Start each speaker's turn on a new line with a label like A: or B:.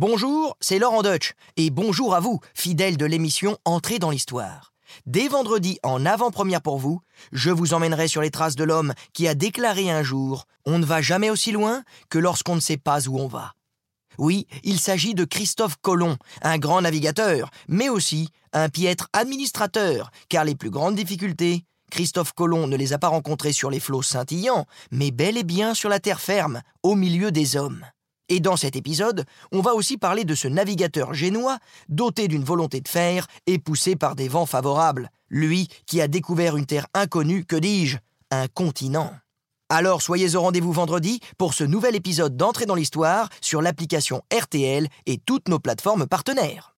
A: Bonjour, c'est Laurent Deutsch, et bonjour à vous, fidèles de l'émission Entrée dans l'Histoire. Dès vendredi, en avant-première pour vous, je vous emmènerai sur les traces de l'homme qui a déclaré un jour On ne va jamais aussi loin que lorsqu'on ne sait pas où on va. Oui, il s'agit de Christophe Colomb, un grand navigateur, mais aussi un piètre administrateur, car les plus grandes difficultés, Christophe Colomb ne les a pas rencontrées sur les flots scintillants, mais bel et bien sur la terre ferme, au milieu des hommes. Et dans cet épisode, on va aussi parler de ce navigateur génois, doté d'une volonté de fer et poussé par des vents favorables, lui qui a découvert une terre inconnue, que dis-je, un continent. Alors soyez au rendez-vous vendredi pour ce nouvel épisode d'entrée dans l'histoire sur l'application RTL et toutes nos plateformes partenaires.